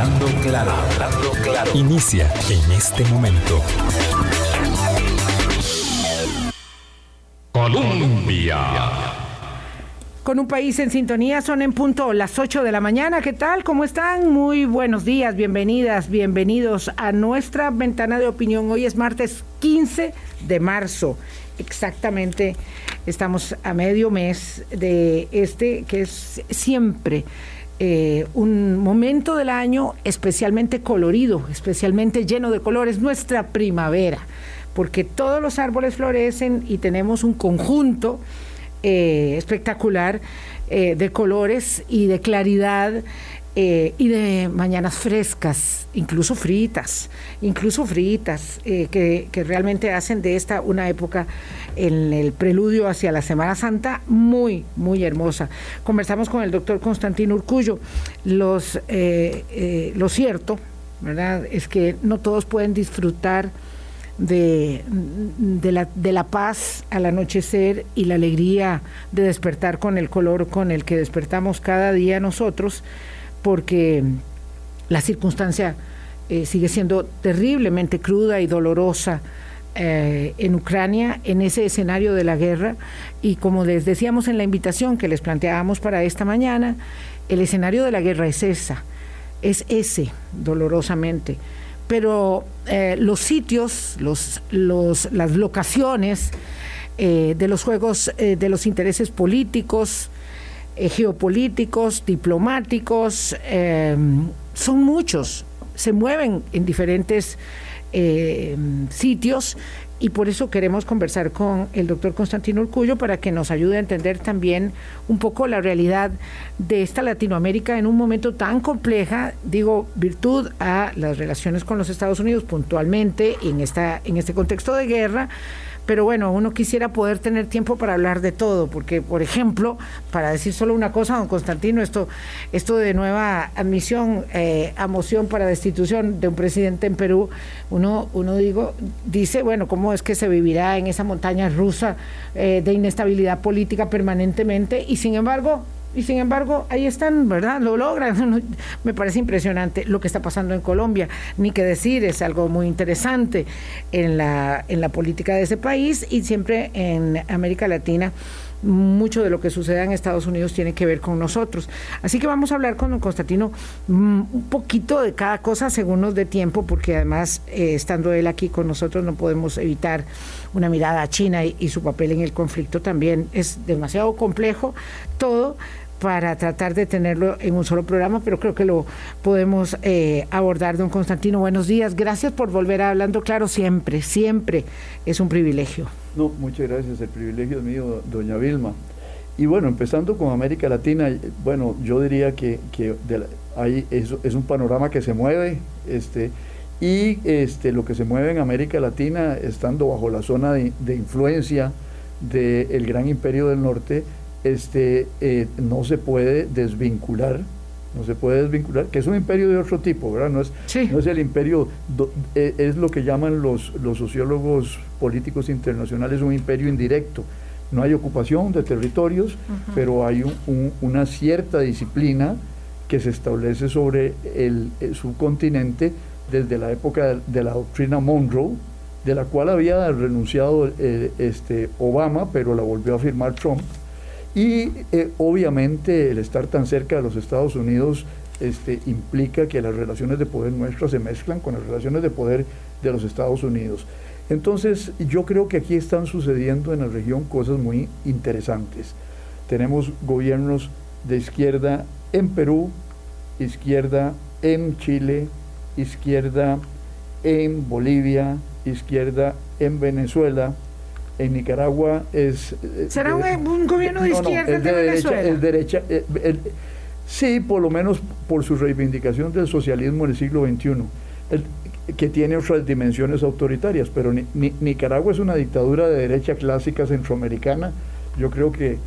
Hablando claro, hablando claro. Inicia en este momento. Colombia. Con un país en sintonía, son en punto las 8 de la mañana. ¿Qué tal? ¿Cómo están? Muy buenos días, bienvenidas, bienvenidos a nuestra ventana de opinión. Hoy es martes 15 de marzo. Exactamente, estamos a medio mes de este que es siempre eh, un momento del año especialmente colorido, especialmente lleno de colores, nuestra primavera, porque todos los árboles florecen y tenemos un conjunto eh, espectacular eh, de colores y de claridad eh, y de mañanas frescas, incluso fritas, incluso fritas, eh, que, realmente hacen de esta una época en el preludio hacia la Semana Santa muy, muy hermosa. Conversamos con el doctor Constantino Urcullo. Eh, lo cierto, ¿verdad?, es que no todos pueden disfrutar de la paz al anochecer y la alegría de despertar con el color con el que despertamos cada día nosotros porque la circunstancia eh, sigue siendo terriblemente cruda y dolorosa eh, en Ucrania, en ese escenario de la guerra. Y como les decíamos en la invitación que les planteábamos para esta mañana, el escenario de la guerra es esa, es ese, dolorosamente. Pero eh, los sitios, los, los, las locaciones de los juegos de los intereses políticos, geopolíticos, diplomáticos, eh, son muchos, se mueven en diferentes eh, sitios y por eso queremos conversar con el doctor Constantino Urcullo para que nos ayude a entender también un poco la realidad de esta Latinoamérica en un momento tan compleja, digo, virtud a las relaciones con los Estados Unidos puntualmente en, esta, en este contexto de guerra pero bueno, uno quisiera poder tener tiempo para hablar de todo, porque, por ejemplo, para decir solo una cosa, don Constantino, esto, esto de nueva admisión eh, a moción para destitución de un presidente en Perú, uno, uno digo, dice, bueno, ¿cómo es que se vivirá en esa montaña rusa eh, de inestabilidad política permanentemente? Y sin embargo, y sin embargo, ahí están, ¿verdad? Lo logran. Me parece impresionante lo que está pasando en Colombia. Ni que decir, es algo muy interesante en la, en la política de ese país y siempre en América Latina mucho de lo que suceda en Estados Unidos tiene que ver con nosotros. Así que vamos a hablar con don Constantino mm, un poquito de cada cosa según nos dé tiempo, porque además, eh, estando él aquí con nosotros, no podemos evitar una mirada a China y, y su papel en el conflicto también. Es demasiado complejo todo, para tratar de tenerlo en un solo programa, pero creo que lo podemos eh, abordar, don Constantino. Buenos días, gracias por volver a Hablando Claro siempre, siempre es un privilegio. No, muchas gracias, el privilegio es mío, doña Vilma. Y bueno, empezando con América Latina, bueno, yo diría que, que de es, es, un panorama que se mueve, este, y este, lo que se mueve en América Latina, estando bajo la zona de, de influencia del gran imperio del norte, este, eh, no se puede desvincular, no se puede desvincular, que es un imperio de otro tipo, ¿verdad? No es, sí. no es el imperio, do, eh, es lo que llaman los, los sociólogos políticos internacionales un imperio indirecto. No hay ocupación de territorios, uh -huh. pero hay un, un, una cierta disciplina que se establece sobre el, el subcontinente desde la época de, de, la doctrina Monroe, de la cual había renunciado eh, este, Obama, pero la volvió a firmar Trump y eh, obviamente el estar tan cerca de los Estados Unidos este, implica que las relaciones de poder nuestras se mezclan con las relaciones de poder de los Estados Unidos. Entonces yo creo que aquí están sucediendo en la región cosas muy interesantes. Tenemos gobiernos de izquierda en Perú, izquierda en Chile, izquierda en Bolivia, izquierda en Venezuela, en Nicaragua es... ¿Será un, un gobierno de no, izquierda no, es de, de derecha, Venezuela? derecha eh, el, sí, por lo menos por su reivindicación del socialismo en el siglo XXI, el, que tiene otras dimensiones autoritarias, pero ni, ni, Nicaragua es una dictadura de derecha clásica centroamericana. Yo creo que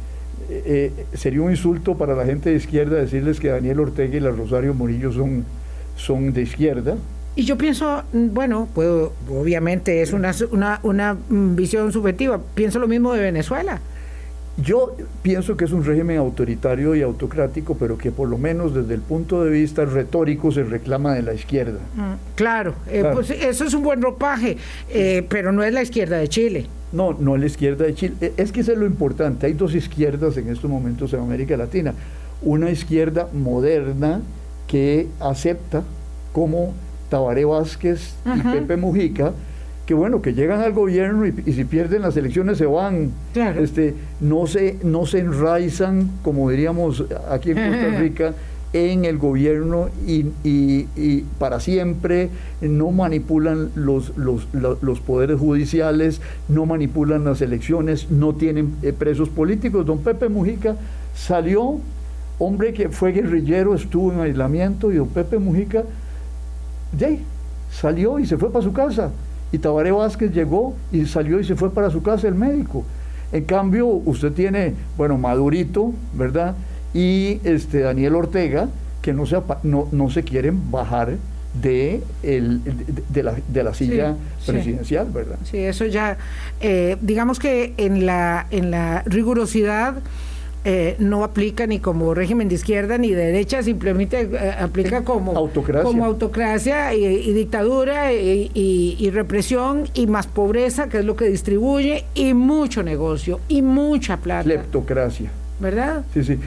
eh, sería un insulto para la gente de izquierda decirles que Daniel Ortega y la Rosario Murillo son, son de izquierda, y yo pienso, bueno, puedo, obviamente es una, una, una visión subjetiva, pienso lo mismo de Venezuela. Yo pienso que es un régimen autoritario y autocrático, pero que por lo menos desde el punto de vista retórico se reclama de la izquierda. Mm, claro, eh, pues eso es un buen ropaje, eh, pero no es la izquierda de Chile. No, no es la izquierda de Chile. Es que eso es lo importante. Hay dos izquierdas en estos momentos en América Latina. Una izquierda moderna que acepta como Tabaré Vázquez y Pepe Mujica, que bueno, que llegan al gobierno y, si pierden las elecciones se van, este, no, se, no se enraizan, como diríamos aquí en Costa Rica, en el gobierno y, para siempre, no manipulan los, los, poderes judiciales, no manipulan las elecciones, no tienen eh, presos políticos. Don Pepe Mujica salió, hombre que fue guerrillero, estuvo en aislamiento, y don Pepe Mujica, ya, salió y se fue para su casa. Y Tabaré Vázquez llegó y salió y se fue para su casa el médico. En cambio, usted tiene, bueno, Madurito, ¿verdad? Y este Daniel Ortega, que no se, no, no se quieren bajar de, el, de, la, de la silla presidencial, ¿verdad? Sí, eso ya, eh, digamos que en la, en la rigurosidad eh, no aplica ni como régimen de izquierda ni de derecha, simplemente eh, aplica como autocracia, como autocracia y, dictadura y, represión y más pobreza, que es lo que distribuye, y mucho negocio y mucha plata. Leptocracia. ¿Verdad? Sí, sí,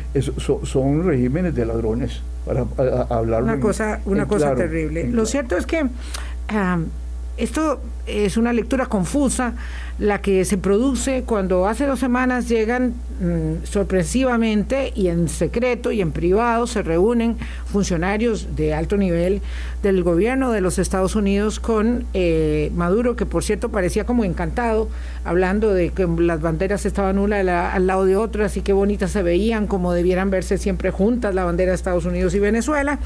son regímenes de ladrones, para hablar. Una cosa, una cosa terrible. Lo cierto es que ah, esto es una lectura confusa la que se produce cuando hace dos semanas llegan mm, sorpresivamente y en secreto y en privado se reúnen funcionarios de alto nivel del gobierno de los Estados Unidos con eh, Maduro, que por cierto parecía como encantado, hablando de que las banderas estaban una al lado de otras y qué bonitas se veían, como debieran verse siempre juntas la bandera de Estados Unidos y Venezuela.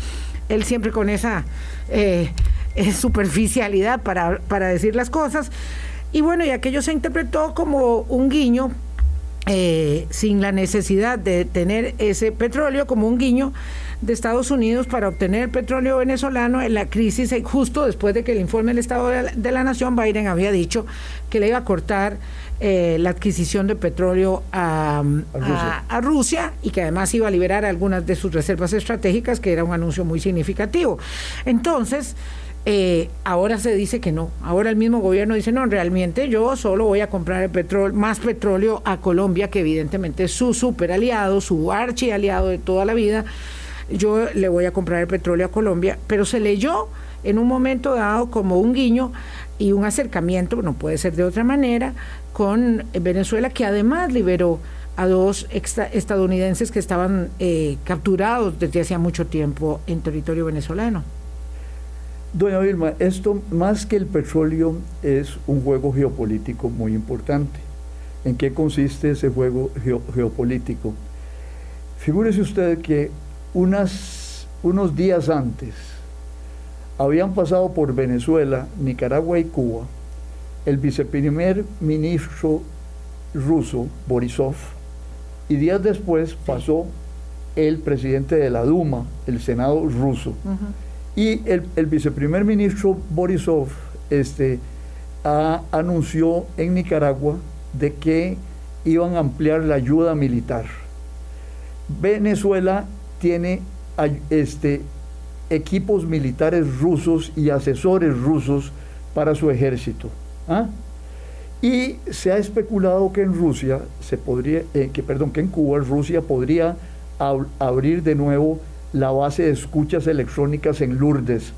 Él siempre con esa eh, eh, superficialidad para, para decir las cosas. Y bueno, y aquello se interpretó como un guiño, eh, sin la necesidad de tener ese petróleo, como un guiño de Estados Unidos para obtener petróleo venezolano en la crisis, eh, justo después de que el informe del Estado de la, Nación, Biden había dicho que le iba a cortar eh, la adquisición de petróleo a, a, Rusia. y que además iba a liberar algunas de sus reservas estratégicas, que era un anuncio muy significativo. Entonces, eh, ahora se dice que no. Ahora el mismo gobierno dice, no, realmente yo solo voy a comprar el petróleo, más petróleo a Colombia, que evidentemente es su super aliado, su archi aliado de toda la vida. Yo le voy a comprar el petróleo a Colombia, pero se leyó en un momento dado como un guiño y un acercamiento, no puede ser de otra manera, con Venezuela, que además liberó a dos estadounidenses que estaban eh, capturados desde hacía mucho tiempo en territorio venezolano. Doña Vilma, esto más que el petróleo es un juego geopolítico muy importante. ¿En qué consiste ese juego geopolítico? Figúrese usted que unas, unos días antes habían pasado por Venezuela, Nicaragua y Cuba el viceprimer ministro ruso, Borisov, y días después pasó el presidente de la Duma, el Senado ruso. Y el, viceprimer ministro Borisov este, anunció en Nicaragua de que iban a ampliar la ayuda militar. Venezuela tiene este, equipos militares rusos y asesores rusos para su ejército. ¿ah? Y se ha especulado que en Rusia se podría, eh, que perdón, que en Cuba Rusia podría abrir de nuevo la base de escuchas electrónicas en Lourdes,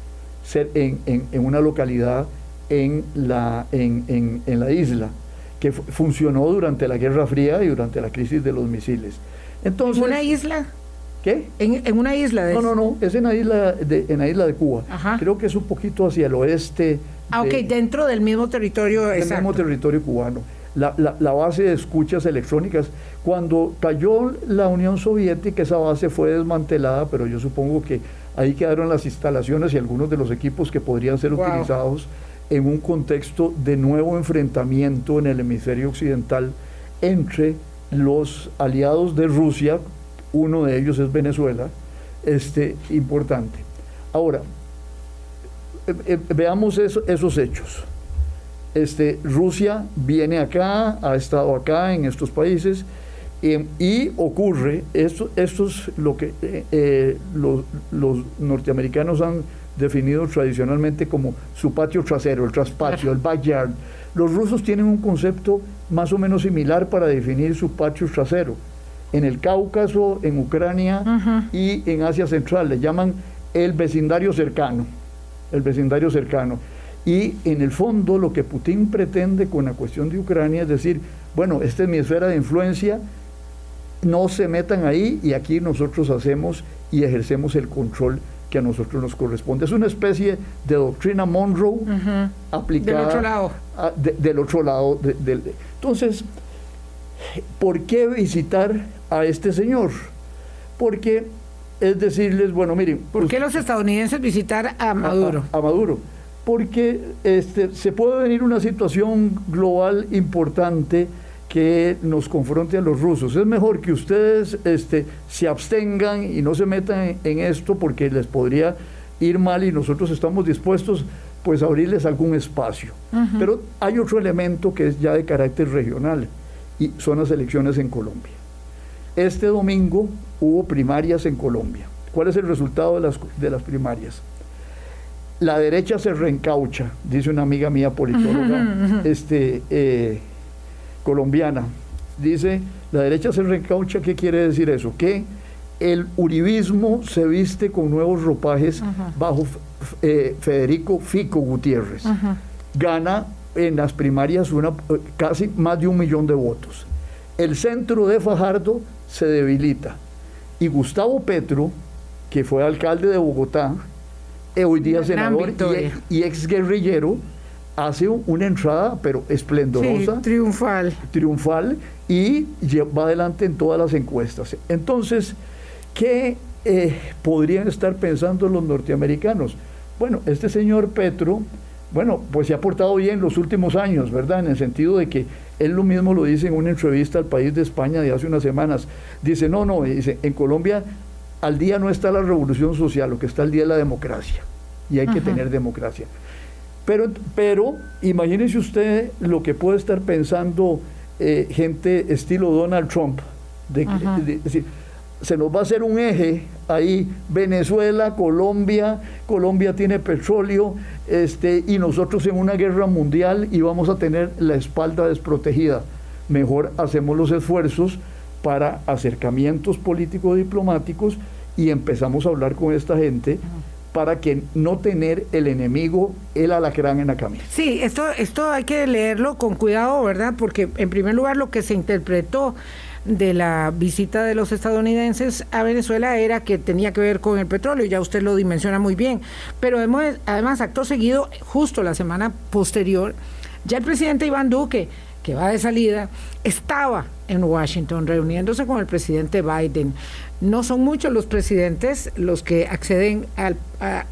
en, en, una localidad en la, en, la isla, que funcionó durante la Guerra Fría y durante la crisis de los misiles. Entonces, ¿En una isla? ¿Qué? En, una isla de No, no, no, es en la isla de, en la isla de Cuba. Creo que es un poquito hacia el oeste. Ah, ok, dentro del mismo territorio. Del mismo territorio cubano. La, la, la, base de escuchas electrónicas cuando cayó la Unión Soviética, esa base fue desmantelada, pero yo supongo que ahí quedaron las instalaciones y algunos de los equipos que podrían ser utilizados en un contexto de nuevo enfrentamiento en el hemisferio occidental entre los aliados de Rusia, uno de ellos es Venezuela, este, importante. Ahora, eh, eh, veamos esos hechos. Este, Rusia viene acá, ha estado acá en estos países, Em, y ocurre, esto, esto es lo que eh, eh, los, los, norteamericanos han definido tradicionalmente como su patio trasero, el traspatio, el backyard. Los rusos tienen un concepto más o menos similar para definir su patio trasero. En el Cáucaso, en Ucrania y en Asia Central le llaman el vecindario cercano, el vecindario cercano. Y en el fondo lo que Putin pretende con la cuestión de Ucrania es decir, bueno, esta es mi esfera de influencia, no se metan ahí y aquí nosotros hacemos y ejercemos el control que a nosotros nos corresponde. Es una especie de doctrina Monroe aplicada del otro lado. del otro lado. entonces, ¿por qué visitar a este señor? Porque es decirles, bueno, miren. ¿Por qué los estadounidenses visitar a Maduro? A, Maduro. Porque este, se puede venir una situación global importante que nos confronte a los rusos. Es mejor que ustedes este, se abstengan y no se metan en, esto porque les podría ir mal y nosotros estamos dispuestos pues a abrirles algún espacio. Pero hay otro elemento que es ya de carácter regional y son las elecciones en Colombia. Este domingo hubo primarias en Colombia. ¿Cuál es el resultado de las, de las primarias? La derecha se reencaucha, dice una amiga mía politóloga, este, eh, colombiana. Dice, la derecha se recaucha, ¿qué quiere decir eso? Que el uribismo se viste con nuevos ropajes bajo eh, Federico Fico Gutiérrez. Gana en las primarias una, casi más de un millón de votos. El centro de Fajardo se debilita. Y Gustavo Petro, que fue alcalde de Bogotá, eh, hoy día senador y, y ex guerrillero, hace una entrada, pero esplendorosa. triunfal. Triunfal y va adelante en todas las encuestas. Entonces, ¿qué eh, podrían estar pensando los norteamericanos? Bueno, este señor Petro, bueno, pues se ha portado bien los últimos años, ¿verdad? En el sentido de que él lo mismo lo dice en una entrevista al país de España de hace unas semanas. Dice, no, no, dice, en Colombia al día no está la revolución social, lo que está al día es la democracia. Y hay que tener democracia. Pero, pero imagínese usted lo que puede estar pensando eh, gente estilo Donald Trump. De, decir, se nos va a hacer un eje ahí, Venezuela, Colombia, Colombia tiene petróleo, este, y nosotros en una guerra mundial y vamos a tener la espalda desprotegida. Mejor hacemos los esfuerzos para acercamientos políticos diplomáticos y empezamos a hablar con esta gente para que no tener el enemigo, el alacrán en la camisa. Sí, esto, esto hay que leerlo con cuidado, ¿verdad? Porque en primer lugar lo que se interpretó de la visita de los estadounidenses a Venezuela era que tenía que ver con el petróleo, ya usted lo dimensiona muy bien. Pero además, acto seguido, justo la semana posterior, ya el presidente Iván Duque, que va de salida, estaba en Washington reuniéndose con el presidente Biden. No son muchos los presidentes los que acceden al,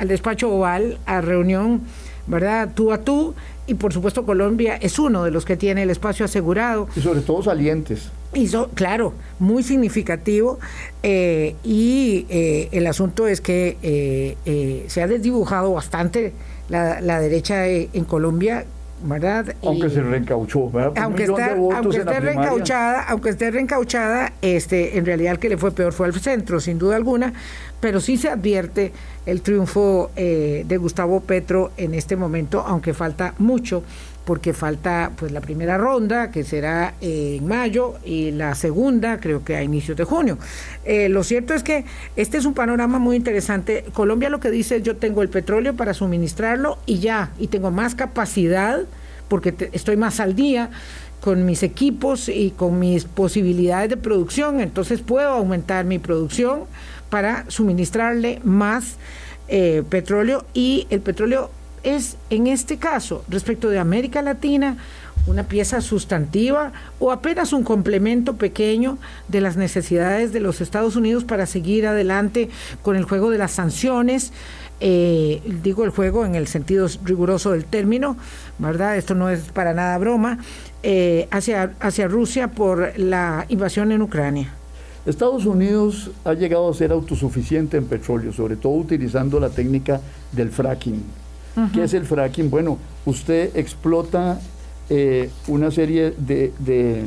despacho oval, a reunión, ¿verdad? Tú a tú. Y por supuesto Colombia es uno de los que tiene el espacio asegurado. Y sobre todo salientes. Y claro, muy significativo. Eh, y eh, el asunto es que eh, se ha desdibujado bastante la, la derecha en Colombia ¿verdad? Aunque se reencauchó, ¿verdad? Aunque, aunque esté reencauchada, aunque esté reencauchada, este, en realidad el que le fue peor fue al centro, sin duda alguna, pero sí se advierte el triunfo eh, de Gustavo Petro en este momento, aunque falta mucho, porque falta pues la primera ronda, que será en mayo, y la segunda creo que a inicios de junio. Eh, lo cierto es que este es un panorama muy interesante. Colombia lo que dice es yo tengo el petróleo para suministrarlo y ya, y tengo más capacidad porque estoy más al día con mis equipos y con mis posibilidades de producción, entonces puedo aumentar mi producción para suministrarle más eh, petróleo y el petróleo es en este caso respecto de América Latina una pieza sustantiva o apenas un complemento pequeño de las necesidades de los Estados Unidos para seguir adelante con el juego de las sanciones, eh, digo el juego en el sentido riguroso del término, ¿verdad? Esto no es para nada broma, eh, hacia, hacia Rusia por la invasión en Ucrania. Estados Unidos ha llegado a ser autosuficiente en petróleo, sobre todo utilizando la técnica del fracking. ¿Qué es el fracking? Bueno, usted explota eh, una serie de,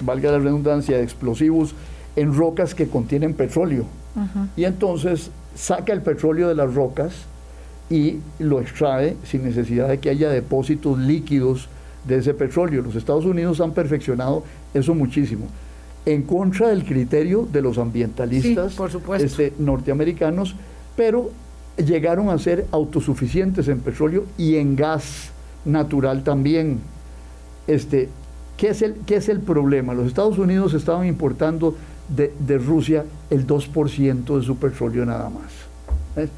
valga la redundancia, de explosivos en rocas que contienen petróleo. Y entonces saca el petróleo de las rocas y lo extrae sin necesidad de que haya depósitos líquidos de ese petróleo. Los Estados Unidos han perfeccionado eso muchísimo. En contra del criterio de los ambientalistas este, norteamericanos, pero llegaron a ser autosuficientes en petróleo y en gas natural también. Este, ¿qué, es el, ¿Qué es el problema? Los Estados Unidos estaban importando de, de Rusia el 2% de su petróleo nada más.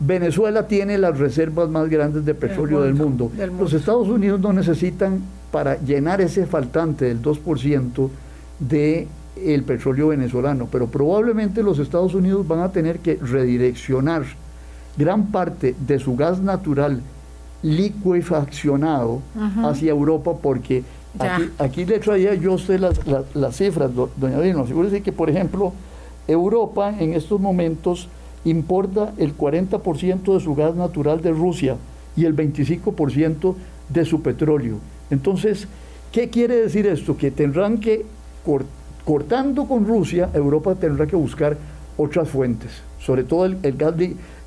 Venezuela tiene las reservas más grandes de petróleo del mundo. Los Estados Unidos no necesitan para llenar ese faltante del 2% de el petróleo venezolano, pero probablemente los Estados Unidos van a tener que redireccionar gran parte de su gas natural liquefaccionado hacia Europa porque aquí, le traía yo usted las, las, cifras, doña Dino. Asegúrese que, por ejemplo, Europa en estos momentos importa el 40% de su gas natural de Rusia y el 25% de su petróleo. Entonces, ¿qué quiere decir esto? Que tendrán que, cortando con Rusia, Europa tendrá que buscar otras fuentes, sobre todo el, gas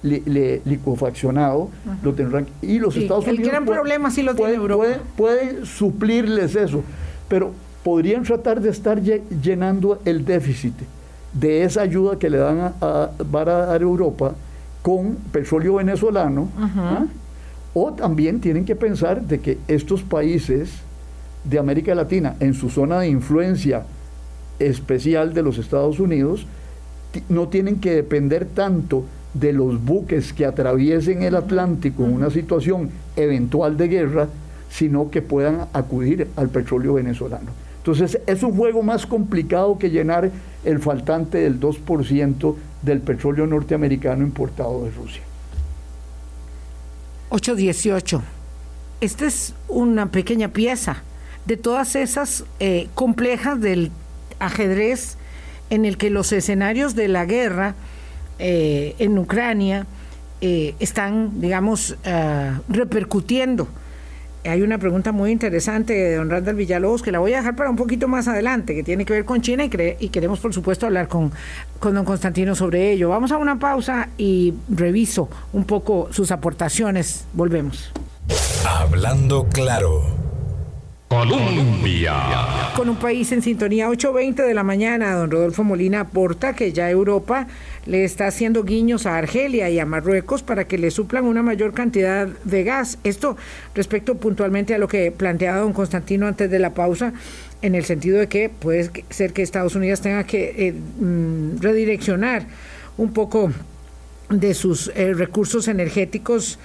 liquefaccionado, lo tendrán. Y los Estados Unidos. El gran problema sí lo tiene Europa. Puede, suplirles eso, pero podrían tratar de estar llenando el déficit de esa ayuda que le dan a, a, a dar Europa con petróleo venezolano, ¿ah? o también tienen que pensar de que estos países de América Latina, en su zona de influencia especial de los Estados Unidos, no tienen que depender tanto de los buques que atraviesen el Atlántico en una situación eventual de guerra, sino que puedan acudir al petróleo venezolano. Entonces es un juego más complicado que llenar el faltante del 2% del petróleo norteamericano importado de Rusia. 818. Esta es una pequeña pieza de todas esas eh, complejas del ajedrez en el que los escenarios de la guerra eh, en Ucrania eh, están, digamos, repercutiendo hay una pregunta muy interesante de don Randall Villalobos que la voy a dejar para un poquito más adelante, que tiene que ver con China y, y queremos, por supuesto, hablar con, con don Constantino sobre ello. Vamos a una pausa y reviso un poco sus aportaciones. Volvemos. Hablando claro. Con un país en sintonía 8.20 de la mañana, don Rodolfo Molina aporta que ya Europa le está haciendo guiños a Argelia y a Marruecos para que le suplan una mayor cantidad de gas. Esto respecto puntualmente a lo que planteaba don Constantino antes de la pausa, en el sentido de que puede ser que Estados Unidos tenga que eh, mm, redireccionar un poco de sus eh, recursos energéticos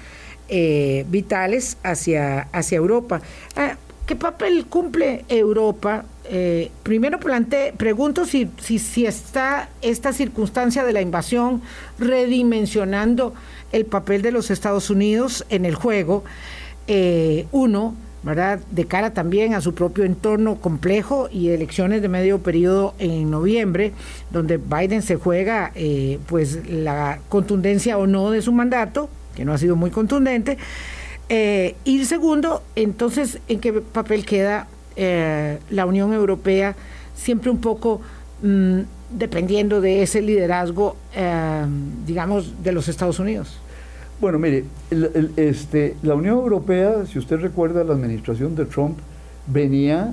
eh, vitales hacia, hacia Europa. Ah, ¿Qué papel cumple Europa? Eh, primero plante, pregunto si, si, está esta circunstancia de la invasión redimensionando el papel de los Estados Unidos en el juego. Eh, uno, ¿verdad? De cara también a su propio entorno complejo y elecciones de medio periodo en noviembre, donde Biden se juega eh, pues la contundencia o no de su mandato, que no ha sido muy contundente. Eh, y segundo, entonces, ¿en qué papel queda eh, la Unión Europea? Siempre un poco mm, dependiendo de ese liderazgo, eh, digamos, de los Estados Unidos. Bueno, mire, este, la Unión Europea, si usted recuerda, la administración de Trump venía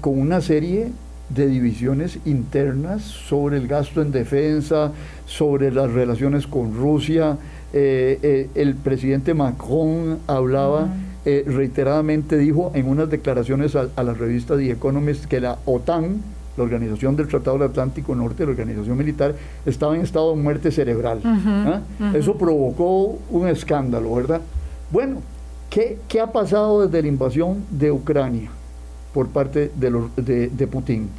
con una serie de divisiones internas sobre el gasto en defensa, sobre las relaciones con Rusia, eh, eh, el presidente Macron hablaba eh, reiteradamente, dijo en unas declaraciones a, la revista The Economist que la OTAN, la Organización del Tratado del Atlántico Norte, la organización militar, estaba en estado de muerte cerebral. ¿ah? Eso provocó un escándalo, ¿verdad? Bueno, ¿qué, ¿qué, ha pasado desde la invasión de Ucrania por parte de, los, de, de Putin?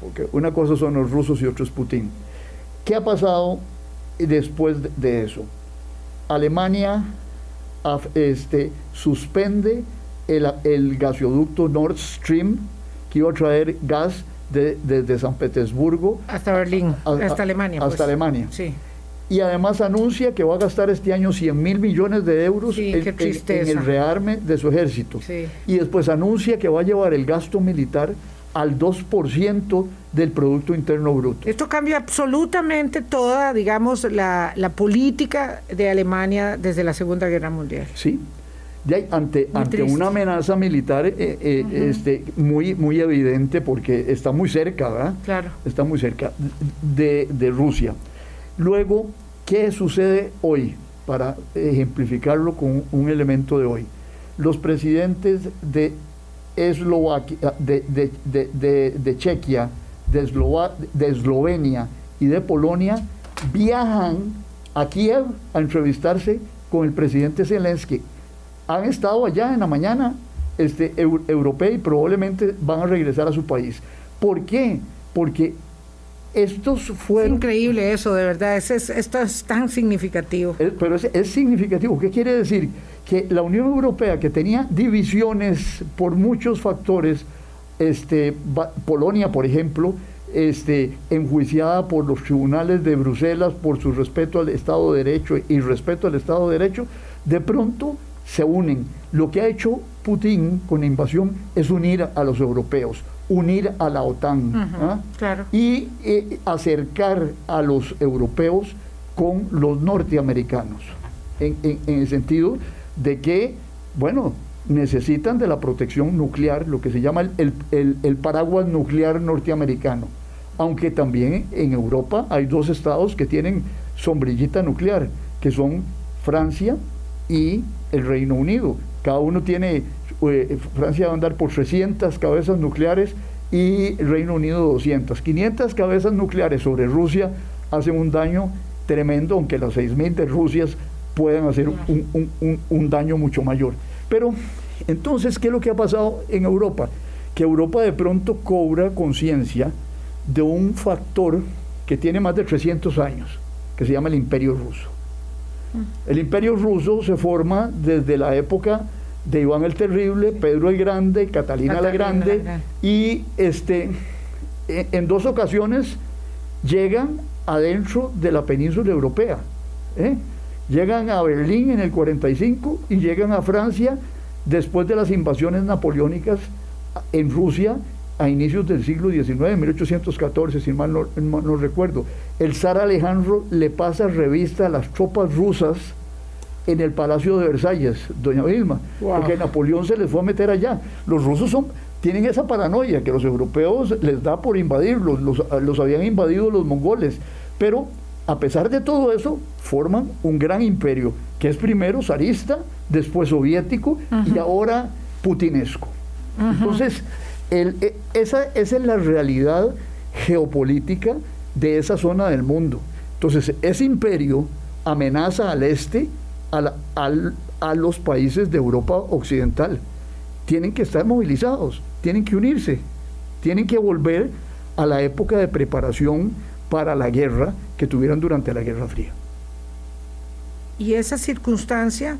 Porque una cosa son los rusos y otra es Putin. ¿Qué ha pasado después de eso. Alemania este, suspende el, gasoducto Nord Stream que iba a traer gas desde San Petersburgo hasta Berlín, hasta Alemania. Hasta pues. Alemania. Sí. Y además anuncia que va a gastar este año 100 mil millones de euros en, el rearme de su ejército. Y después anuncia que va a llevar el gasto militar al 2% del Producto Interno Bruto. Esto cambia absolutamente toda, digamos, la, política de Alemania desde la Segunda Guerra Mundial. Sí, de ante, ante una amenaza militar eh, eh, este, muy, muy evidente porque está muy cerca, ¿verdad? Claro. Está muy cerca de, de Rusia. Luego, ¿qué sucede hoy? Para ejemplificarlo con un elemento de hoy. Los presidentes de Eslovaquia, de, de, de, Chequia, de, de Eslovenia y de Polonia viajan a Kiev a entrevistarse con el presidente Zelensky. Han estado allá en la mañana este, europea y probablemente van a regresar a su país. ¿Por qué? Porque estos fueron... Es increíble eso, de verdad, es, esto es tan significativo. pero es, es significativo. ¿Qué quiere decir? que la Unión Europea, que tenía divisiones por muchos factores, este, Polonia, por ejemplo, este, enjuiciada por los tribunales de Bruselas por su respeto al Estado de Derecho y respeto al Estado de Derecho, de pronto se unen. Lo que ha hecho Putin con la invasión es unir a los europeos, unir a la OTAN ¿ah? y eh, acercar a los europeos con los norteamericanos, en, en el sentido de que, bueno, necesitan de la protección nuclear, lo que se llama el, paraguas nuclear norteamericano. Aunque también en Europa hay dos estados que tienen sombrillita nuclear, que son Francia y el Reino Unido. Cada uno tiene, eh, Francia va a andar por 300 cabezas nucleares y Reino Unido 200. 500 cabezas nucleares sobre Rusia hacen un daño tremendo, aunque las 6.000 de Rusia pueden hacer un, daño mucho mayor. Pero entonces, ¿qué es lo que ha pasado en Europa? Que Europa de pronto cobra conciencia de un factor que tiene más de 300 años, que se llama el Imperio Ruso. El Imperio Ruso se forma desde la época de Iván el Terrible, Pedro el Grande, Catalina, la Grande, y este, e, en dos ocasiones llegan adentro de la península europea. ¿eh? Llegan a Berlín en el 45 y llegan a Francia después de las invasiones napoleónicas en Rusia a inicios del siglo XIX, 1814, si mal no, recuerdo. El zar Alejandro le pasa revista a las tropas rusas en el Palacio de Versalles, doña Vilma, porque Napoleón se les fue a meter allá. Los rusos son, tienen esa paranoia que los europeos les da por invadirlos, los, los habían invadido los mongoles, pero a pesar de todo eso, forman un gran imperio, que es primero zarista, después soviético y ahora putinesco. Entonces, e, esa, es la realidad geopolítica de esa zona del mundo. Entonces, ese imperio amenaza al este, a los países de Europa Occidental. Tienen que estar movilizados, tienen que unirse, tienen que volver a la época de preparación para la guerra que tuvieron durante la Guerra Fría. Y esa circunstancia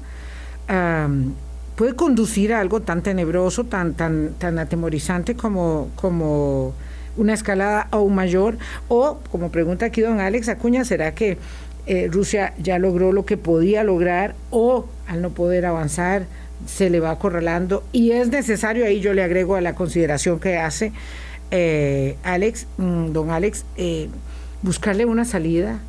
puede conducir a algo tan tenebroso, tan, tan, tan atemorizante como, como una escalada aún mayor, o como pregunta aquí don Alex Acuña, ¿será que eh, Rusia ya logró lo que podía lograr o al no poder avanzar se le va acorralando? Y es necesario, ahí yo le agrego a la consideración que hace eh, Alex, mm, don Alex, eh, buscarle una salida,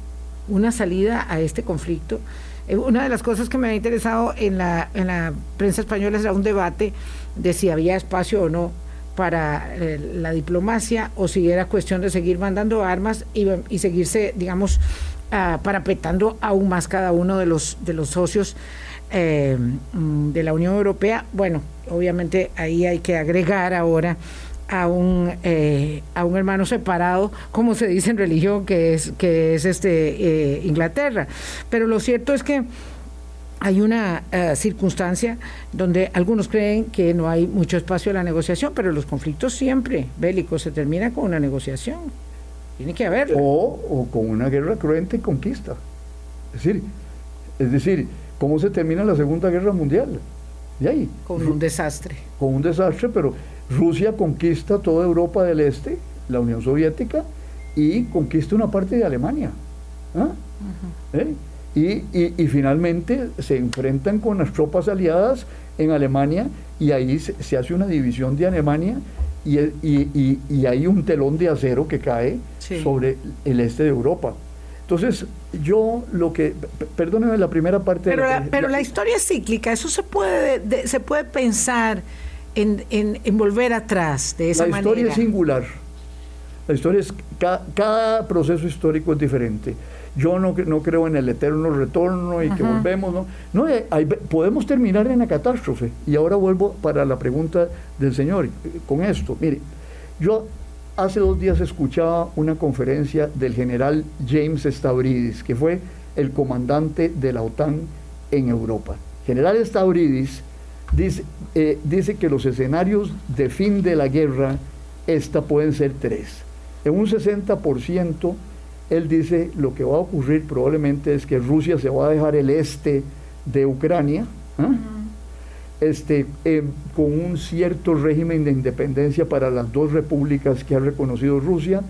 una salida a este conflicto. Eh, una de las cosas que me ha interesado en la, en la prensa española era un debate de si había espacio o no para eh, la diplomacia o si era cuestión de seguir mandando armas y, y seguirse, digamos, uh, parapetando aún más cada uno de los, de los socios eh, mm, de la Unión Europea. Bueno, obviamente ahí hay que agregar ahora a un, eh, a un hermano separado, como se dice en religión, que es, que es este, eh, Inglaterra. Pero lo cierto es que hay una eh, circunstancia donde algunos creen que no hay mucho espacio a la negociación, pero los conflictos siempre bélicos se terminan con una negociación. Tiene que haberlo. O, con una guerra cruenta y conquista. Es decir, es decir, ¿cómo se termina la Segunda Guerra Mundial? Y ahí. Con un desastre. Con un desastre, pero Rusia conquista toda Europa del Este, la Unión Soviética, y conquista una parte de Alemania. ¿ah? ¿Eh? y, finalmente se enfrentan con las tropas aliadas en Alemania y ahí se, hace una división de Alemania y, y, y, hay un telón de acero que cae sobre el este de Europa. Entonces, yo lo que, perdónenme la primera parte. Pero, la, pero la, historia es cíclica, eso se puede, se puede pensar en, en, volver atrás de esa manera. La historia es singular. La historia es, cada, proceso histórico es diferente. Yo no, no creo en el eterno retorno y que volvemos, ¿no? no podemos terminar en la catástrofe. Y ahora vuelvo para la pregunta del señor con esto. Mire, yo Hace dos días escuchaba una conferencia del general James Stavridis, que fue el comandante de la OTAN en Europa. General Stavridis dice, eh, dice que los escenarios de fin de la guerra, esta pueden ser tres. En un 60%, él dice lo que va a ocurrir probablemente es que Rusia se va a dejar el este de Ucrania. ¿ah? este, eh, con un cierto régimen de independencia para las dos repúblicas que ha reconocido Rusia.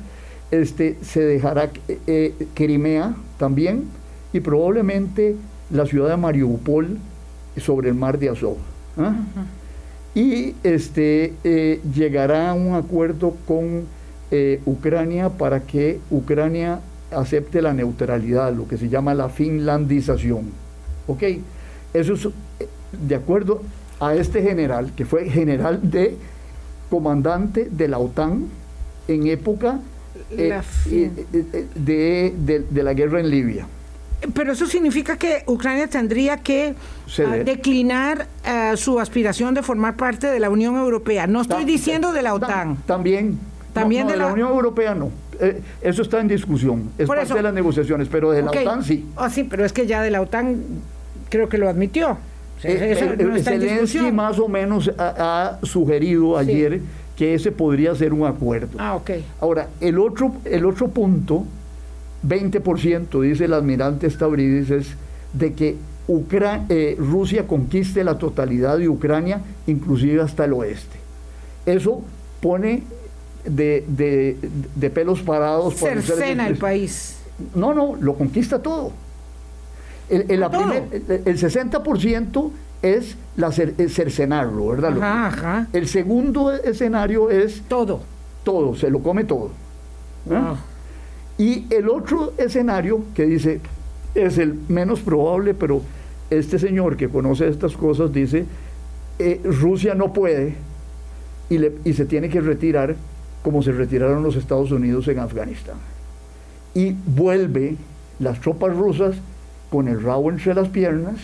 Este, se dejará eh, Crimea también y probablemente la ciudad de Mariupol sobre el mar de Azov. ¿Ah? Y este, llegará a un acuerdo con Ucrania para que Ucrania acepte la neutralidad, lo que se llama la finlandización. ¿Ok? Eso es de acuerdo a este general, que fue general de comandante de la OTAN en época eh, eh, eh, de, la guerra en Libia. Pero eso significa que Ucrania tendría que ah, declinar su aspiración de formar parte de la Unión Europea. No estoy diciendo de la OTAN. También. También de, la... Unión Europea no. eso está en discusión. Es parte de las negociaciones, pero de la OTAN sí. Ah, sí, pero es que ya de la OTAN creo que lo admitió. Eh, Zelensky más o menos ha, sugerido ayer que ese podría ser un acuerdo. Ah, ok. Ahora, el otro, el otro punto, 20%, dice el almirante Stavridis, es de que eh, Rusia conquiste la totalidad de Ucrania, inclusive hasta el oeste. Eso pone de, de, pelos parados. Cercena el país. No, no, lo conquista todo. El, el, el 60% es la cercenarlo, ¿verdad? El segundo escenario es... Todo. Todo, se lo come todo. ¿eh? Y el otro escenario que dice, es el menos probable, pero este señor que conoce estas cosas dice, eh, Rusia no puede y, y se tiene que retirar como se retiraron los Estados Unidos en Afganistán. Y vuelve las tropas rusas con el rabo entre las piernas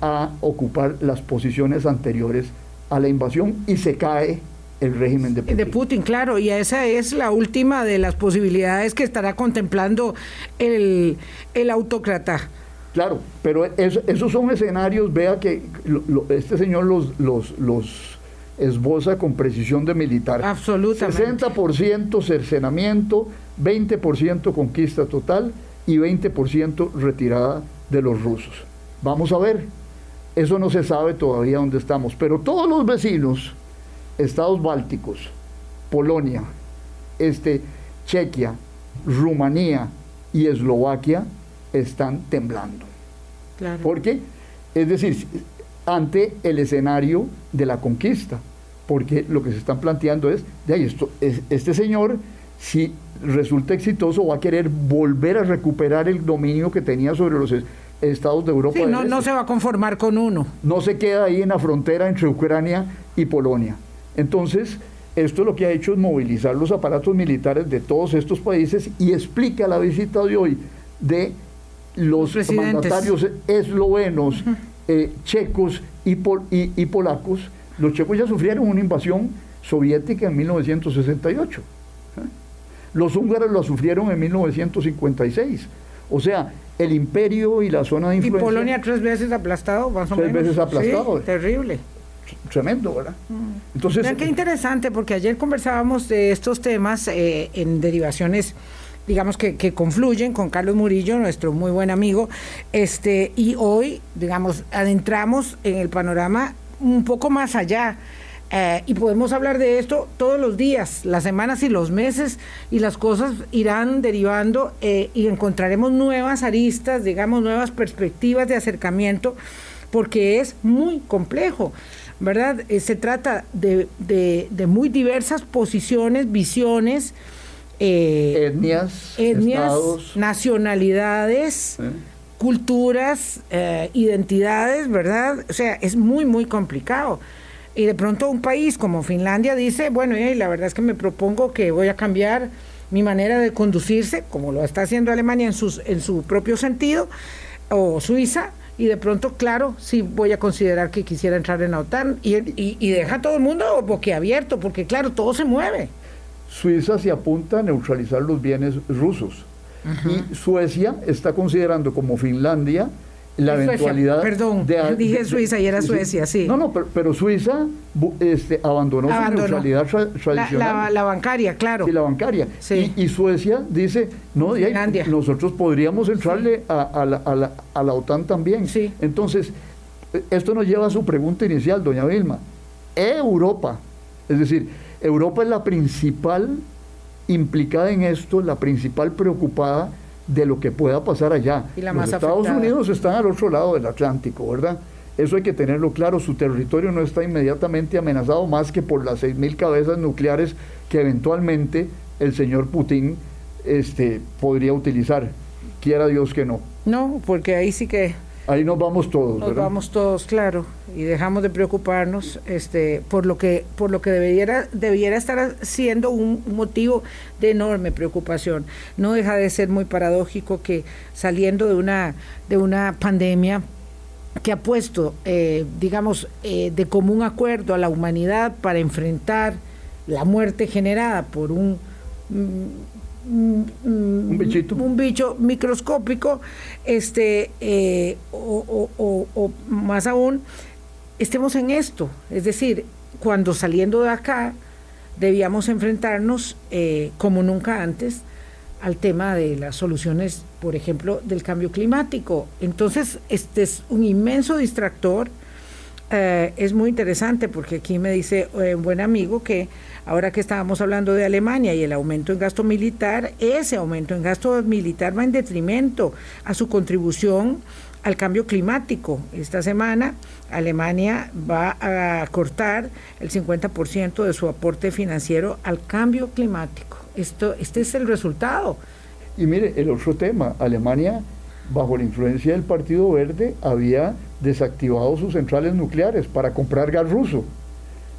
a ocupar las posiciones anteriores a la invasión y se cae el régimen de Putin. De Putin, claro, y esa es la última de las posibilidades que estará contemplando el, el autócrata. Claro, pero esos son escenarios, vea que este señor los, los, los esboza con precisión de militar. Absolutamente. 60% cercenamiento, 20% conquista total y 20% retirada de los rusos. Vamos a ver, eso no se sabe todavía dónde estamos, pero todos los vecinos, estados bálticos, Polonia, este, Chequia, Rumanía y Eslovaquia están temblando. Claro. Porque, es decir, ante el escenario de la conquista, porque lo que se están planteando es, de ahí, esto, este señor, si resulta exitoso, va a querer volver a recuperar el dominio que tenía sobre los estados de Europa. no, no se va a conformar con uno. No se queda ahí en la frontera entre Ucrania y Polonia. Entonces, esto lo que ha hecho es movilizar los aparatos militares de todos estos países y explica la visita de hoy de los mandatarios eslovenos, eh, checos y, y polacos. Los checos ya sufrieron una invasión soviética en 1968. Los húngaros lo sufrieron en 1956. O sea, el imperio y la zona de influencia. Y Polonia tres veces aplastado, más o tres veces aplastado. terrible. Tremendo, ¿verdad? Mm. Entonces. Vean qué interesante, porque ayer conversábamos de estos temas eh, en derivaciones digamos que, que, confluyen con Carlos Murillo, nuestro muy buen amigo, este, y hoy, digamos, adentramos en el panorama un poco más allá eh, y podemos hablar de esto todos los días, las semanas y los meses, y las cosas irán derivando eh, y encontraremos nuevas aristas, digamos, nuevas perspectivas de acercamiento, porque es muy complejo. ¿Verdad? Eh, se trata de, de, muy diversas posiciones, visiones, eh, etnias, etnias nacionalidades, culturas, identidades, ¿verdad? O sea, es muy, muy complicado. Y de pronto un país como Finlandia dice, bueno, y la verdad es que me propongo que voy a cambiar mi manera de conducirse, como lo está haciendo Alemania en, sus, en su propio sentido, o Suiza, y de pronto, claro, sí voy a considerar que quisiera entrar en la OTAN y, y, deja a todo el mundo boquiabierto, porque claro, todo se mueve. Suiza se apunta a neutralizar los bienes rusos y Suecia está considerando como Finlandia la eventualidad perdón dije Suiza y era Suecia sí. No no pero, Suiza este, abandonó, su neutralidad tradicional. la, bancaria claro. Sí la bancaria. Y, Suecia dice no nosotros podríamos entrarle a, la, a, la, OTAN también. Sí. entonces esto nos lleva a su pregunta inicial doña Vilma. Europa es decir Europa es la principal implicada en esto la principal preocupada de lo que pueda pasar allá. Los Estados Unidos están al otro lado del Atlántico, ¿verdad? Eso hay que tenerlo claro, su territorio no está inmediatamente amenazado más que por las 6.000 cabezas nucleares que eventualmente el señor Putin este, podría utilizar. Quiera Dios que no. No, porque ahí sí que Ahí nos vamos todos. Nos vamos todos, claro, y dejamos de preocuparnos este, por lo que, por lo que debiera, debiera estar siendo un, motivo de enorme preocupación. No deja de ser muy paradójico que saliendo de una, de una pandemia que ha puesto, eh, digamos, eh, de común acuerdo a la humanidad para enfrentar la muerte generada por un un bichito. un bicho microscópico, este, eh, o, más aún, estemos en esto. Es decir, cuando saliendo de acá debíamos enfrentarnos eh, como nunca antes al tema de las soluciones, por ejemplo, del cambio climático. Entonces, este es un inmenso distractor. Eh, es muy interesante porque aquí me dice un buen amigo que Ahora que estábamos hablando de Alemania y el aumento en gasto militar, ese aumento en gasto militar va en detrimento a su contribución al cambio climático. Esta semana Alemania va a cortar el 50% de su aporte financiero al cambio climático. Esto, este es el resultado. Y mire, el otro tema, Alemania, bajo la influencia del Partido Verde, había desactivado sus centrales nucleares para comprar gas ruso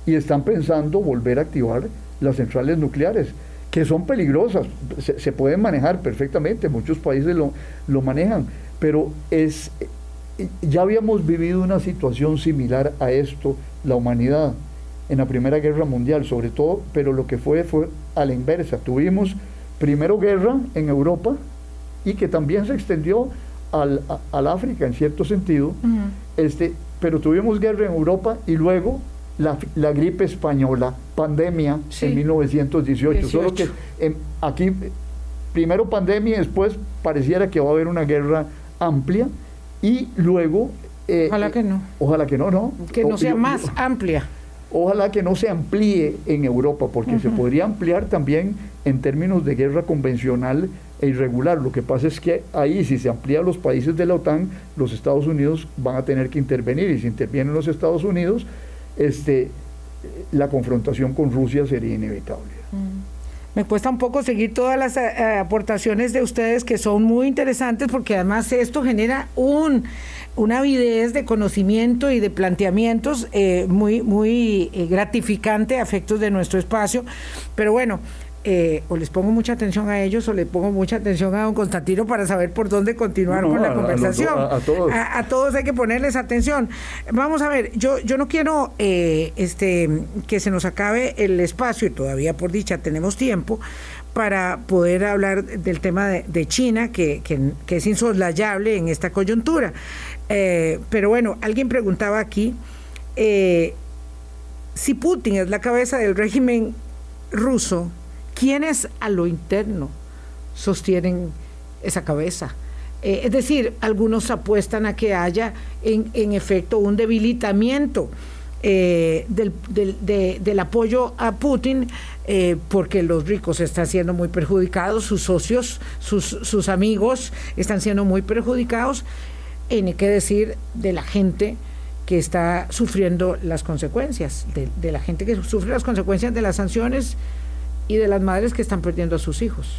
y están pensando volver a activar las centrales nucleares, que son peligrosas, se, pueden manejar perfectamente, muchos países lo, lo manejan, pero es, ya habíamos vivido una situación similar a esto, la humanidad, en la Primera Guerra Mundial, sobre todo, pero lo que fue fue a la inversa. Tuvimos primero guerra en Europa y que también se extendió al, al África en cierto sentido, este, pero tuvimos guerra en Europa y luego la, gripe española, pandemia en 1918. Solo que em, aquí, primero pandemia después pareciera que va a haber una guerra amplia y luego... Eh, ojalá que no. Ojalá que no, ¿no? Que no sea más amplia. Ojalá que no se amplíe en Europa, porque se podría ampliar también en términos de guerra convencional e irregular. Lo que pasa es que ahí, si se amplía a los países de la OTAN, los Estados Unidos van a tener que intervenir, y si intervienen los Estados Unidos, este, la confrontación con Rusia sería inevitable. Mm. Me cuesta un poco seguir todas las eh, aportaciones de ustedes que son muy interesantes porque además esto genera un, una avidez de conocimiento y de planteamientos eh, muy, muy eh, gratificante a efectos de nuestro espacio. Pero bueno, eh, o les pongo mucha atención a ellos o le pongo mucha atención a don Constantino para saber por dónde continuar con la conversación. A, todos. hay que ponerles atención. Vamos a ver, yo, yo no quiero eh, este, que se nos acabe el espacio y todavía por dicha tenemos tiempo para poder hablar del tema de, China, que, que, es insoslayable en esta coyuntura. Eh, pero bueno, alguien preguntaba aquí si Putin es la cabeza del régimen ruso, ¿Quiénes a lo interno sostienen esa cabeza? Eh, es decir, algunos apuestan a que haya en, efecto un debilitamiento eh, del, apoyo a Putin eh, porque los ricos están siendo muy perjudicados, sus socios, sus, amigos están siendo muy perjudicados ni qué decir de la gente que está sufriendo las consecuencias, de, la gente que sufre las consecuencias de las sanciones y de las madres que están perdiendo a sus hijos.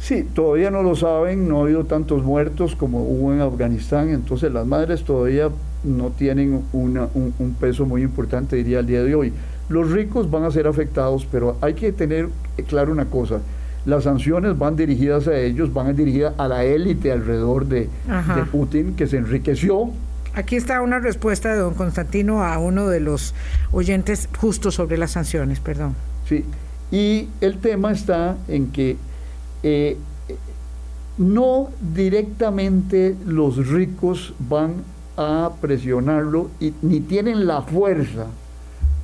Sí, todavía no lo saben, no ha habido tantos muertos como hubo en Afganistán, entonces las madres todavía no tienen un, un, peso muy importante, diría, al día de hoy. Los ricos van a ser afectados, pero hay que tener claro una cosa, las sanciones van dirigidas a ellos, van dirigidas a la élite alrededor de, de Putin, que se enriqueció Aquí está una respuesta de don Constantino a uno de los oyentes justo sobre las sanciones, perdón. Sí, y el tema está en que eh, no directamente los ricos van a presionarlo y ni tienen la fuerza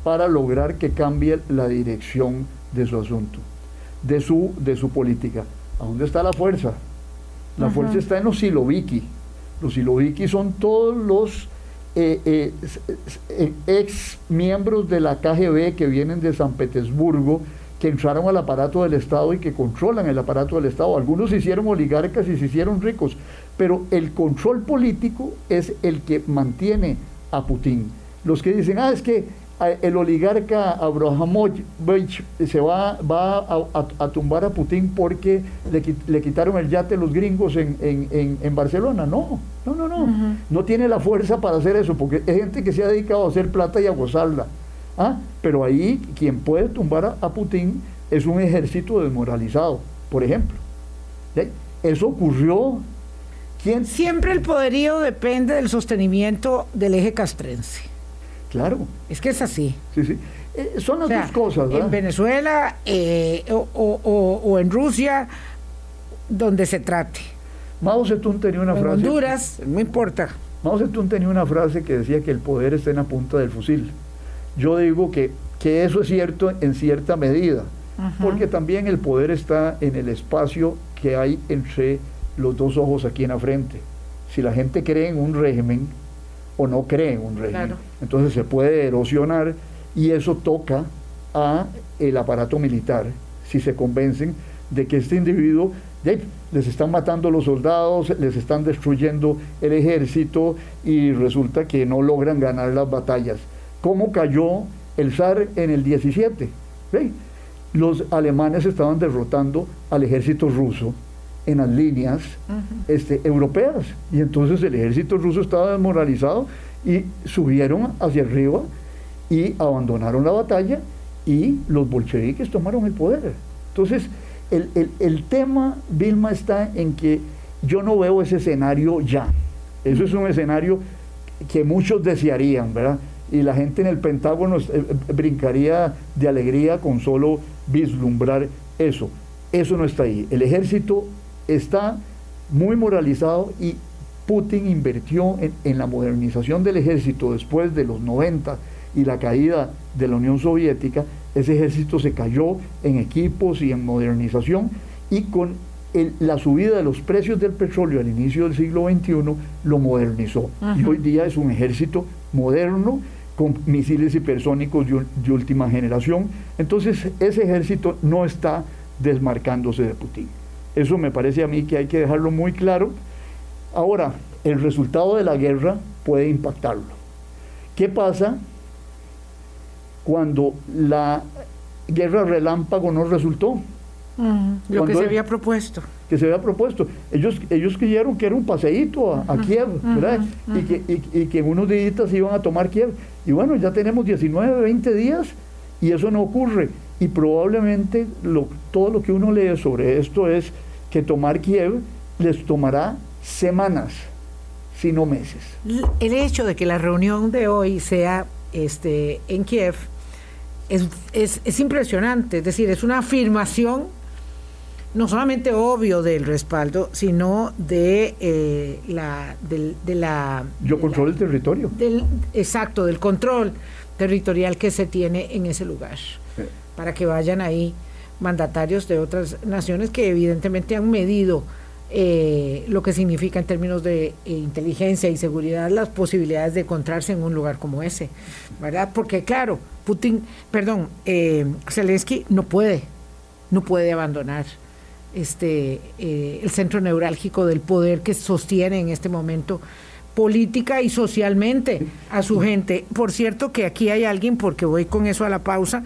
para lograr que cambie la dirección de su asunto, de su, de su política. ¿A dónde está la fuerza? La fuerza está en los siloviki los Siloviki son todos los eh, eh, eh, ex miembros de la KGB que vienen de San Petersburgo, que entraron al aparato del Estado y que controlan el aparato del Estado. Algunos se hicieron oligarcas y se hicieron ricos, pero el control político es el que mantiene a Putin. Los que dicen, ah, es que el oligarca Abrahamovich se va, va a, tumbar a Putin porque le, quitaron el yate a los gringos en, Barcelona. No, no, no, no. No tiene la fuerza para hacer eso, porque es gente que se ha dedicado a hacer plata y a gozarla. ¿Ah? Pero ahí quien puede tumbar a, Putin es un ejército desmoralizado, por ejemplo. Eso ocurrió. ¿Quién? Siempre el poderío depende del sostenimiento del eje castrense. Claro. Es que es así. Sí, sí. Eh, son las dos cosas, ¿verdad? En Venezuela eh, o, en Rusia, donde se trate. Mao Zedong tenía una en frase. Honduras, no importa. Mao Zedong tenía una frase que decía que el poder está en la punta del fusil. Yo digo que, que eso es cierto en cierta medida, porque también el poder está en el espacio que hay entre los dos ojos aquí en la frente. Si la gente cree en un régimen, o no cree en un régimen. Entonces se puede erosionar y eso toca a el aparato militar si se convencen de que este individuo les están matando los soldados, les están destruyendo el ejército y resulta que no logran ganar las batallas. ¿Cómo cayó el zar en el 17? Los alemanes estaban derrotando al ejército ruso en las líneas este, europeas. Y entonces el ejército ruso estaba desmoralizado y subieron hacia arriba y abandonaron la batalla y los bolcheviques tomaron el poder. Entonces, el, el, tema, Vilma, está en que yo no veo ese escenario ya. Eso es un escenario que muchos desearían, ¿verdad? Y la gente en el Pentágono eh, brincaría de alegría con solo vislumbrar eso. Eso no está ahí. El ejército está muy moralizado y Putin invirtió en, la modernización del ejército después de los 90 y la caída de la Unión Soviética, ese ejército se cayó en equipos y en modernización y con la subida de los precios del petróleo al inicio del siglo XXI lo modernizó. Y hoy día es un ejército moderno con misiles hipersónicos de última generación. Entonces ese ejército no está desmarcándose de Putin. Eso me parece a mí que hay que dejarlo muy claro. Ahora, el resultado de la guerra puede impactarlo. ¿Qué pasa cuando la guerra relámpago no resultó? lo que se había propuesto. Que se había propuesto. Ellos, ellos creyeron que era un paseíto a, Kiev, ¿verdad? y, que, y, que en unos días iban a tomar Kiev. Y bueno, ya tenemos 19, 20 días y eso no ocurre. Y probablemente lo, todo lo que uno lee sobre esto es que tomar Kiev les tomará semanas, si no meses. El hecho de que la reunión de hoy sea este, en Kiev es, es, impresionante, es decir, es una afirmación no solamente obvio del respaldo, sino de eh, la... De, la Yo controlo el territorio. Del, exacto, del control territorial que se tiene en ese lugar para que vayan ahí mandatarios de otras naciones que evidentemente han medido eh, lo que significa en términos de eh, inteligencia y seguridad las posibilidades de encontrarse en un lugar como ese, ¿verdad? Porque claro, Putin, perdón, eh, Zelensky no puede, no puede abandonar este, eh, el centro neurálgico del poder que sostiene en este momento política y socialmente a su gente. Por cierto que aquí hay alguien, porque voy con eso a la pausa,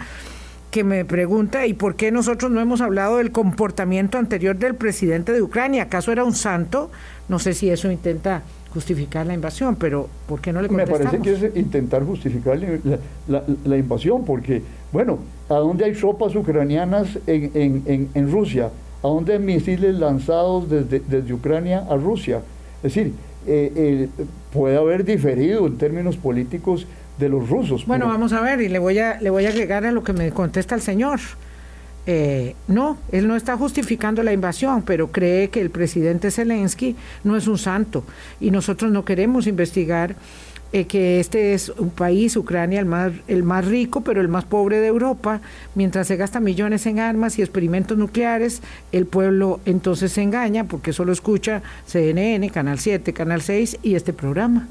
que me pregunta, ¿y por qué nosotros no hemos hablado del comportamiento anterior del presidente de Ucrania? ¿Acaso era un santo? No sé si eso intenta justificar la invasión, pero ¿por qué no le contestamos? Me parece que es intentar justificar la, invasión, porque, bueno, ¿a dónde hay tropas ucranianas en, en, Rusia? ¿A dónde hay misiles lanzados desde, desde Ucrania a Rusia? Es decir, eh, eh, puede haber diferido en términos políticos de los rusos. Bueno, vamos a ver, y le voy a, le voy a agregar a lo que me contesta el señor. Eh, no, él no está justificando la invasión, pero cree que el presidente Zelensky no es un santo y nosotros no queremos investigar eh, que este es un país, Ucrania, el más, el más rico, pero el más pobre de Europa, mientras se gasta millones en armas y experimentos nucleares, el pueblo entonces se engaña porque solo escucha CNN, Canal 7, Canal 6 y este programa.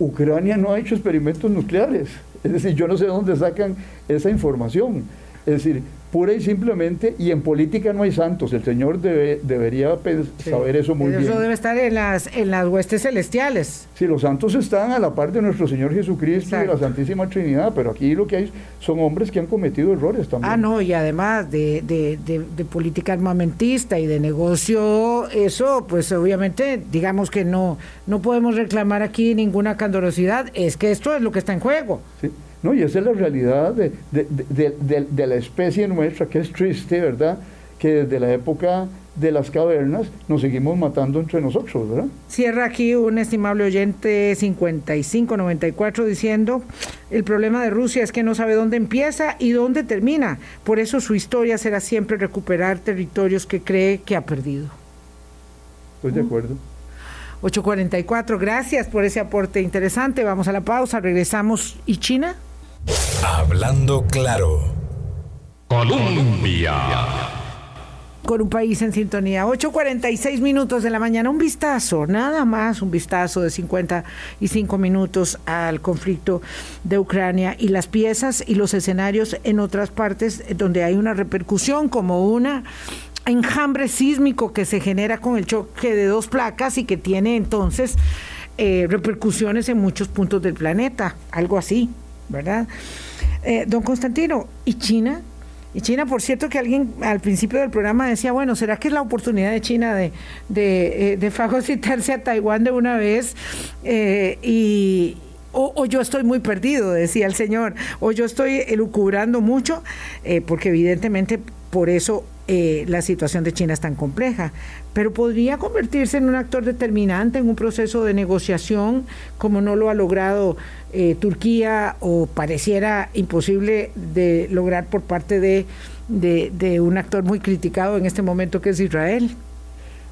Ucrania no ha hecho experimentos nucleares, es decir, yo no sé dónde sacan esa información. Es decir, pura y simplemente, y en política no hay santos, el Señor debe, debería saber eso muy bien. Eso debe estar en las, en las huestes celestiales. Sí, los santos están a la par de nuestro Señor Jesucristo y de la Santísima Trinidad, pero aquí lo que hay son hombres que han cometido errores también. Ah, no, y además de, de, de, política armamentista y de negocio, eso pues obviamente digamos que no, no podemos reclamar aquí ninguna candorosidad, es que esto es lo que está en juego. Sí. No, y esa es la realidad de, de, la especie nuestra, que es triste, ¿verdad? Que desde la época de las cavernas nos seguimos matando entre nosotros, ¿verdad? Cierra aquí un estimable oyente 5594 diciendo, el problema de Rusia es que no sabe dónde empieza y dónde termina, por eso su historia será siempre recuperar territorios que cree que ha perdido. Estoy de acuerdo. 844, gracias por ese aporte interesante, vamos a la pausa, regresamos. ¿Y China? Hablando claro. Colombia. Con un país en sintonía. 8.46 minutos de la mañana. Un vistazo, nada más un vistazo de 55 minutos al conflicto de Ucrania y las piezas y los escenarios en otras partes donde hay una repercusión como una enjambre sísmico que se genera con el choque de dos placas y que tiene entonces eh, repercusiones en muchos puntos del planeta, algo así. ¿Verdad? Eh, don Constantino, ¿y China? Y China, por cierto, que alguien al principio del programa decía, bueno, ¿será que es la oportunidad de China de, de, eh, fagocitarse a Taiwán de una vez? Eh, y, o, yo estoy muy perdido, decía el señor, o yo estoy elucubrando mucho, porque evidentemente por eso la situación de China es tan compleja pero podría convertirse en un actor determinante en un proceso de negociación como no lo ha logrado eh, Turquía o pareciera imposible de lograr por parte de, de, un actor muy criticado en este momento que es Israel.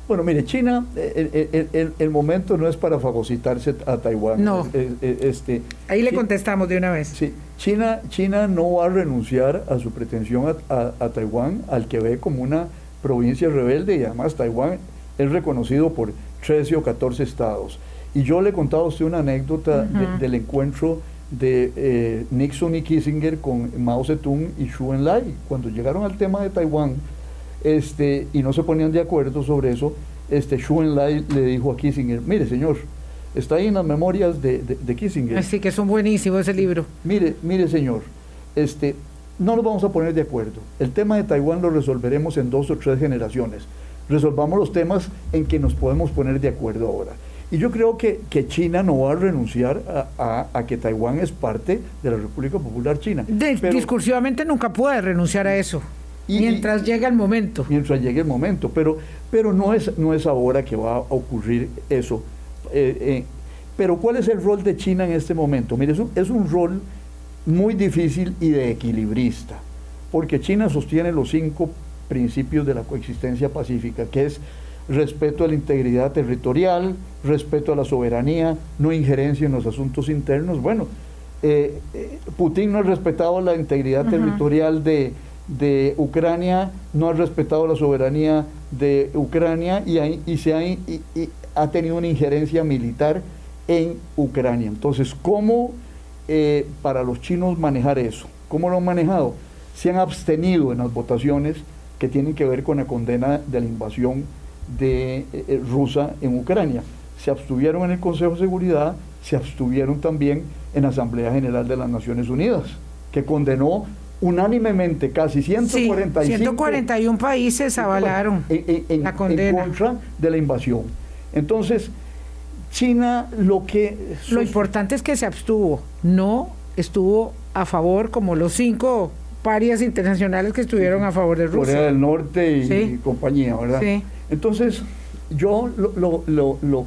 Bueno, mire, China, el, el, momento no es para fagocitarse a Taiwán. No. este, Ahí le contestamos de una vez. Sí, China, China no va a renunciar a su pretensión a, a Taiwán, al que ve como una provincia rebelde y además Taiwán es reconocido por 13 o 14 estados. Y yo le he contado a usted una anécdota del encuentro de eh, Nixon y Kissinger con Mao Zedong y Xu Enlai. Cuando llegaron al tema de Taiwán este, y no se ponían de acuerdo sobre eso, este, Xu Enlai le dijo a Kissinger, mire señor, está ahí en las memorias de, de, Kissinger. Así que son buenísimos ese libro. Mire, mire señor, este, no nos vamos a poner de acuerdo. El tema de Taiwán lo resolveremos en dos o tres generaciones. Resolvamos los temas en que nos podemos poner de acuerdo ahora. Y yo creo que, que China no va a renunciar a, que Taiwán es parte de la República Popular China. discursivamente nunca puede renunciar a eso. mientras llegue el momento. Mientras llegue el momento. Pero, pero no, es, no es ahora que va a ocurrir eso. Eh, eh, pero ¿cuál es el rol de China en este momento? Mire, es un rol muy difícil y de equilibrista, porque China sostiene los cinco principios de la coexistencia pacífica, que es respeto a la integridad territorial, respeto a la soberanía, no injerencia en los asuntos internos. Bueno, eh, eh, Putin no ha respetado la integridad territorial de, Ucrania, no ha respetado la soberanía de Ucrania y, y se ha, y ha tenido una injerencia militar en Ucrania. Entonces, ¿cómo eh, para los chinos manejar eso. ¿Cómo lo han manejado? Se han abstenido en las votaciones que tienen que ver con la condena de la invasión de, eh, eh, rusa en Ucrania. Se abstuvieron en el Consejo de Seguridad, se abstuvieron también en la Asamblea General de las Naciones Unidas, que condenó unánimemente casi 145 141 países avalaron en, la condena. en contra de la invasión. Entonces, China lo que... Lo importante es que se abstuvo, no estuvo a favor como los cinco parias internacionales que estuvieron a favor de Rusia. Corea del Norte y, compañía, ¿verdad? Sí. Entonces, yo lo, lo, lo,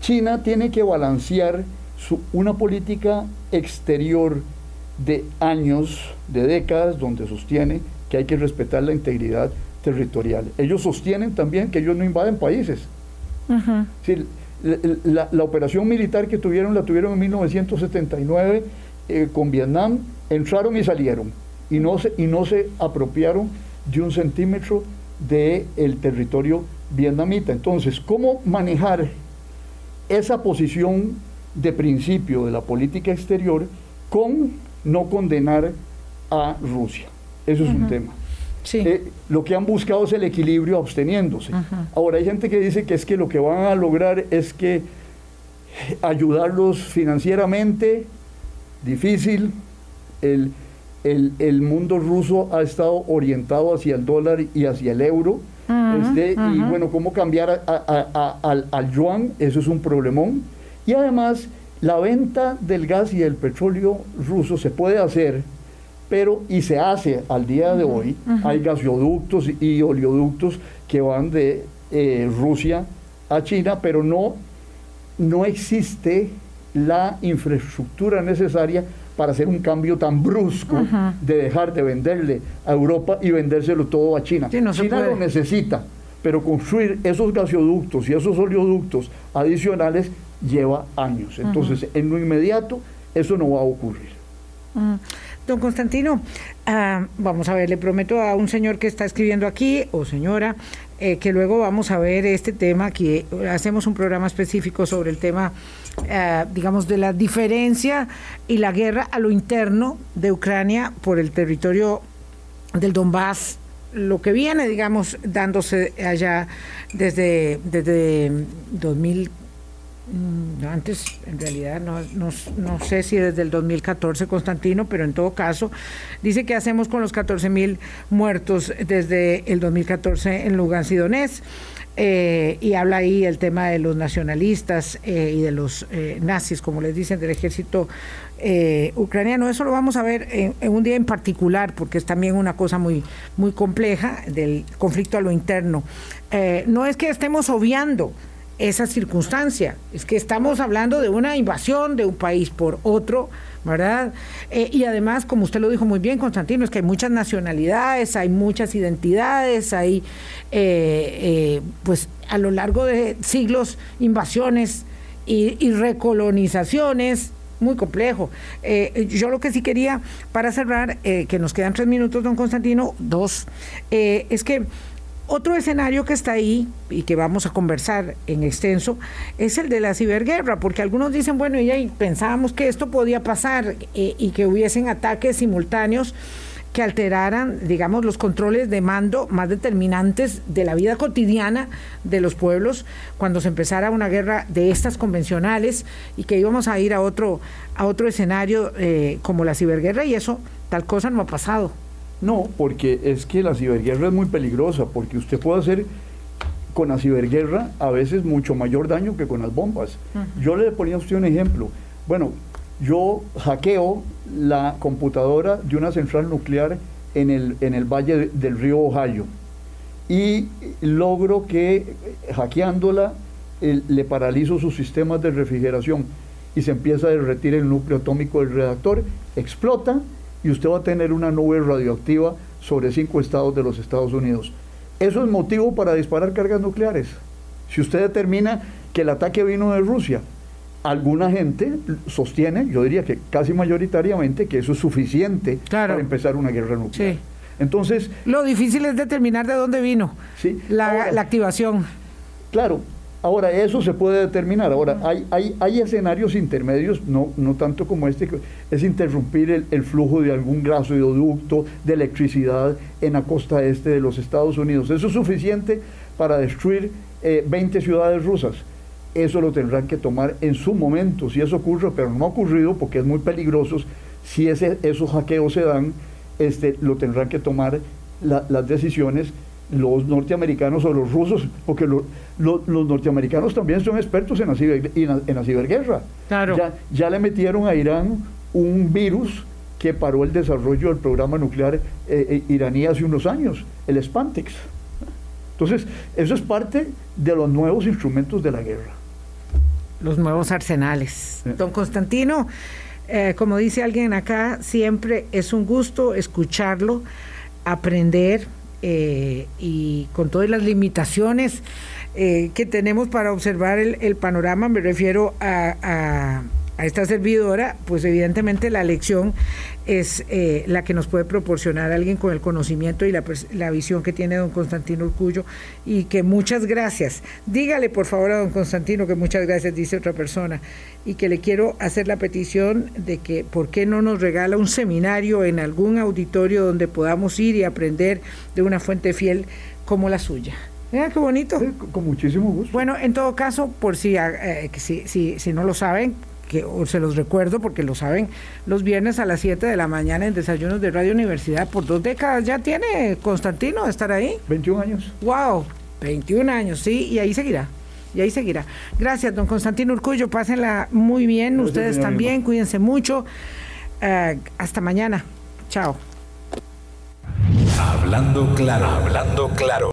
China tiene que balancear su, una política exterior de años, de décadas, donde sostiene que hay que respetar la integridad territorial. Ellos sostienen también que ellos no invaden países. La, la, operación militar que tuvieron la tuvieron en 1979 eh, con Vietnam, entraron y salieron y no se, y no se apropiaron de un centímetro del el territorio vietnamita. Entonces, ¿cómo manejar esa posición de principio de la política exterior con no condenar a Rusia? Eso es un tema. Eh, lo que han buscado es el equilibrio absteniéndose. Ahora hay gente que dice que es que lo que van a lograr es que ayudarlos financieramente, difícil, el, el, mundo ruso ha estado orientado hacia el dólar y hacia el euro. Este, y bueno, cómo cambiar al, al yuan, eso es un problemón. Y además, la venta del gas y del petróleo ruso se puede hacer, pero y se hace al día de hoy. Hay gasoductos y oleoductos que van de eh, Rusia a China, pero no, no existe la infraestructura necesaria para hacer un cambio tan brusco de dejar de venderle a Europa y vendérselo todo a China. China lo necesita, pero construir esos gasoductos y esos oleoductos adicionales lleva años. Entonces, en lo inmediato, eso no va a ocurrir. Don Constantino, ah, vamos a ver, le prometo a un señor que está escribiendo aquí, o señora, eh, que luego vamos a ver este tema, que hacemos un programa específico sobre el tema, eh, digamos, de la diferencia y la guerra a lo interno de Ucrania por el territorio del Donbass. Lo que viene, digamos, dándose allá desde, desde 2000, Mm, antes, en realidad, no, no, sé si desde el 2014, Constantino, pero en todo caso, dice que hacemos con los 14 mil muertos desde el 2014 en Lugansk y Donetsk. Eh, y habla ahí el tema de los nacionalistas eh, y de los eh, nazis, como les dicen, del ejército ucraniano. Eso lo vamos a ver en, en, un día en particular, porque es también una cosa muy, muy compleja del conflicto a lo interno. no es que estemos obviando esa circunstancia. Es que estamos hablando de una invasión de un país por otro, ¿verdad? Eh, y además, como usted lo dijo muy bien, Constantino, es que hay muchas nacionalidades, hay muchas identidades, hay, eh, eh, pues, a lo largo de siglos, invasiones y, y recolonizaciones. Muy complejo. yo lo que sí quería, para cerrar, que nos quedan tres minutos, don Constantino, dos, es que otro escenario que está ahí y que vamos a conversar en extenso es el de la ciberguerra, porque algunos dicen, bueno, ya pensábamos que esto podía pasar eh, y que hubiesen ataques simultáneos que alteraran, digamos, los controles de mando más determinantes de la vida cotidiana de los pueblos cuando se empezara una guerra de estas convencionales y que íbamos a ir a otro, a otro escenario eh, como la ciberguerra y eso, tal cosa no ha pasado. No, porque es que la ciberguerra es muy peligrosa, porque usted puede hacer con la ciberguerra a veces mucho mayor daño que con las bombas. Yo le ponía a usted un ejemplo. Bueno, yo hackeo la computadora de una central nuclear en el, en el valle del río Ohio y logro que hackeándola le paralizo sus sistemas de refrigeración y se empieza a derretir el núcleo atómico del reactor, explota y usted va a tener una nube radioactiva sobre cinco estados de los Estados Unidos. Eso es motivo para disparar cargas nucleares. Si usted determina que el ataque vino de Rusia, alguna gente sostiene, yo diría que casi mayoritariamente, que eso es suficiente para empezar una guerra nuclear. Entonces. Lo difícil es determinar de dónde vino la, la activación. Claro. Ahora, eso se puede determinar. Ahora, hay, hay, hay escenarios intermedios, no, no tanto como este, que es interrumpir el, el flujo de algún gasoducto de electricidad en la costa este de los Estados Unidos. Eso es suficiente para destruir 20 ciudades rusas eso lo tendrán que tomar en su momento, si eso ocurre, pero no ha ocurrido porque es muy peligroso. Si ese, esos hackeos se dan, este, lo tendrán que tomar las decisiones los norteamericanos o los rusos, porque los norteamericanos también son expertos en la, en la, ciberguerra. Claro. Ya, ya, le metieron a Irán un virus que paró el desarrollo del programa nuclear eh, eh, iraní hace unos años, el Spantex. Entonces, eso es parte de los nuevos instrumentos de la guerra los nuevos arsenales. Don Constantino, eh, como dice alguien acá, siempre es un gusto escucharlo, aprender eh, y con todas las limitaciones eh, que tenemos para observar el, panorama, me refiero a a esta servidora, pues evidentemente la lección es eh, la que nos puede proporcionar alguien con el conocimiento y la, la, visión que tiene don Constantino Urcullo y que muchas gracias. Dígale por favor a don Constantino que muchas gracias, dice otra persona, y que le quiero hacer la petición de que por qué no nos regala un seminario en algún auditorio donde podamos ir y aprender de una fuente fiel como la suya. Mira qué bonito. con muchísimo gusto. Bueno, en todo caso, por si, eh, si, si, si no lo saben, que se los recuerdo porque lo saben, los viernes a las 7 de la mañana en Desayunos de Radio Universidad, por dos décadas ya tiene Constantino estar ahí. 21 años. ¡Wow! 21 años, sí, y ahí seguirá. Y ahí seguirá. Gracias, don Constantino Urcullo. Pásenla muy bien. Ustedes también. Cuídense mucho. Eh, hasta mañana. Chao. Hablando claro, hablando claro.